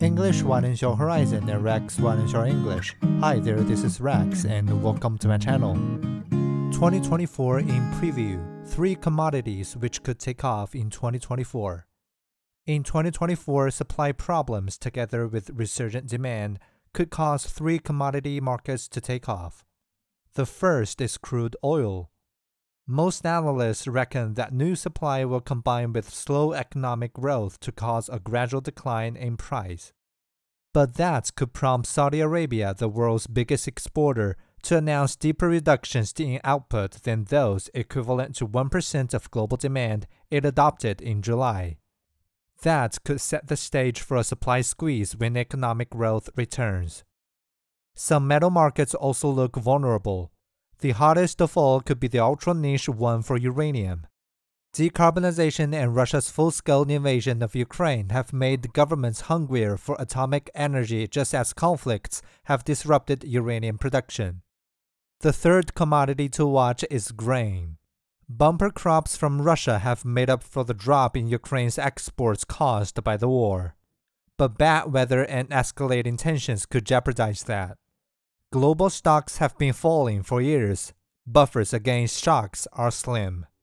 English widens your horizon and Rex widens your English. Hi there, this is Rex and welcome to my channel. 2024 in preview Three commodities which could take off in 2024. In 2024, supply problems together with resurgent demand could cause three commodity markets to take off. The first is crude oil. Most analysts reckon that new supply will combine with slow economic growth to cause a gradual decline in price. But that could prompt Saudi Arabia, the world's biggest exporter, to announce deeper reductions in output than those equivalent to 1% of global demand it adopted in July. That could set the stage for a supply squeeze when economic growth returns. Some metal markets also look vulnerable. The hottest of all could be the ultra niche one for uranium. Decarbonization and Russia's full scale invasion of Ukraine have made governments hungrier for atomic energy just as conflicts have disrupted uranium production. The third commodity to watch is grain. Bumper crops from Russia have made up for the drop in Ukraine's exports caused by the war. But bad weather and escalating tensions could jeopardize that. Global stocks have been falling for years. Buffers against shocks are slim.